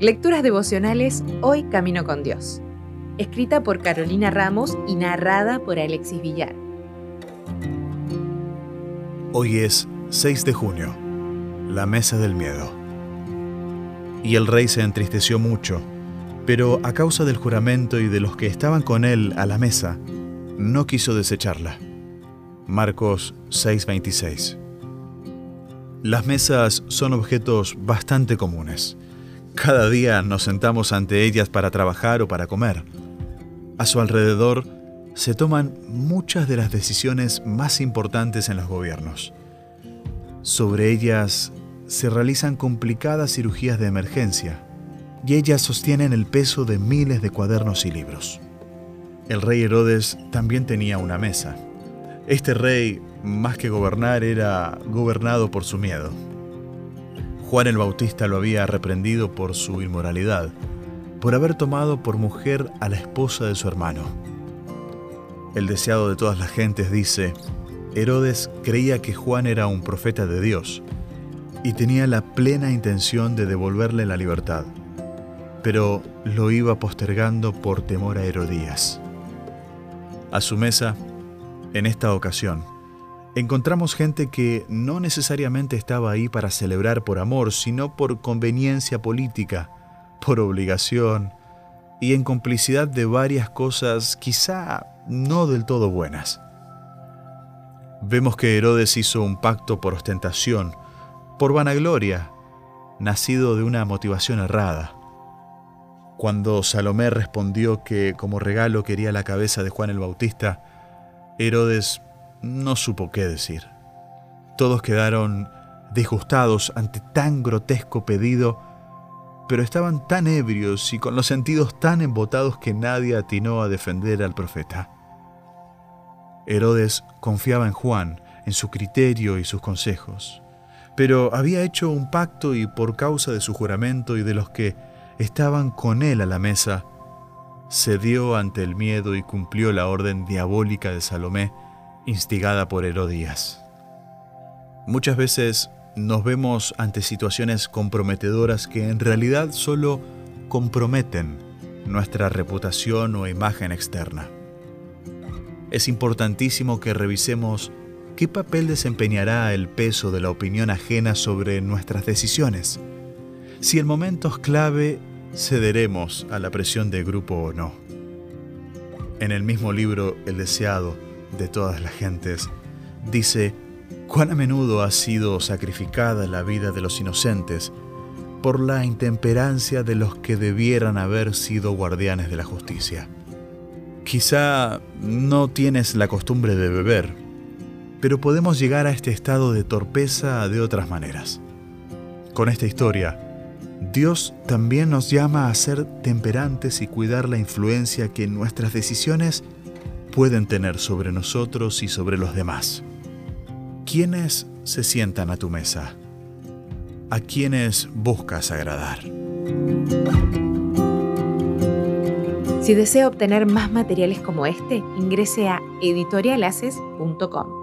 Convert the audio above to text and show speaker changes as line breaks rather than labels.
Lecturas devocionales Hoy Camino con Dios. Escrita por Carolina Ramos y narrada por Alexis Villar.
Hoy es 6 de junio, la mesa del miedo. Y el rey se entristeció mucho, pero a causa del juramento y de los que estaban con él a la mesa, no quiso desecharla. Marcos 6:26 Las mesas son objetos bastante comunes. Cada día nos sentamos ante ellas para trabajar o para comer. A su alrededor se toman muchas de las decisiones más importantes en los gobiernos. Sobre ellas se realizan complicadas cirugías de emergencia y ellas sostienen el peso de miles de cuadernos y libros. El rey Herodes también tenía una mesa. Este rey, más que gobernar, era gobernado por su miedo. Juan el Bautista lo había reprendido por su inmoralidad, por haber tomado por mujer a la esposa de su hermano. El deseado de todas las gentes dice, Herodes creía que Juan era un profeta de Dios y tenía la plena intención de devolverle la libertad, pero lo iba postergando por temor a Herodías. A su mesa, en esta ocasión, encontramos gente que no necesariamente estaba ahí para celebrar por amor, sino por conveniencia política, por obligación y en complicidad de varias cosas quizá no del todo buenas. Vemos que Herodes hizo un pacto por ostentación, por vanagloria, nacido de una motivación errada. Cuando Salomé respondió que como regalo quería la cabeza de Juan el Bautista, Herodes no supo qué decir. Todos quedaron disgustados ante tan grotesco pedido, pero estaban tan ebrios y con los sentidos tan embotados que nadie atinó a defender al profeta. Herodes confiaba en Juan, en su criterio y sus consejos, pero había hecho un pacto y por causa de su juramento y de los que estaban con él a la mesa, cedió ante el miedo y cumplió la orden diabólica de Salomé, instigada por Herodías. Muchas veces nos vemos ante situaciones comprometedoras que en realidad solo comprometen nuestra reputación o imagen externa. Es importantísimo que revisemos qué papel desempeñará el peso de la opinión ajena sobre nuestras decisiones. Si en momentos clave cederemos a la presión de grupo o no. En el mismo libro El deseado, de todas las gentes, dice cuán a menudo ha sido sacrificada la vida de los inocentes por la intemperancia de los que debieran haber sido guardianes de la justicia. Quizá no tienes la costumbre de beber, pero podemos llegar a este estado de torpeza de otras maneras. Con esta historia, Dios también nos llama a ser temperantes y cuidar la influencia que nuestras decisiones pueden tener sobre nosotros y sobre los demás. ¿Quiénes se sientan a tu mesa? ¿A quiénes buscas agradar?
Si desea obtener más materiales como este, ingrese a editorialaces.com.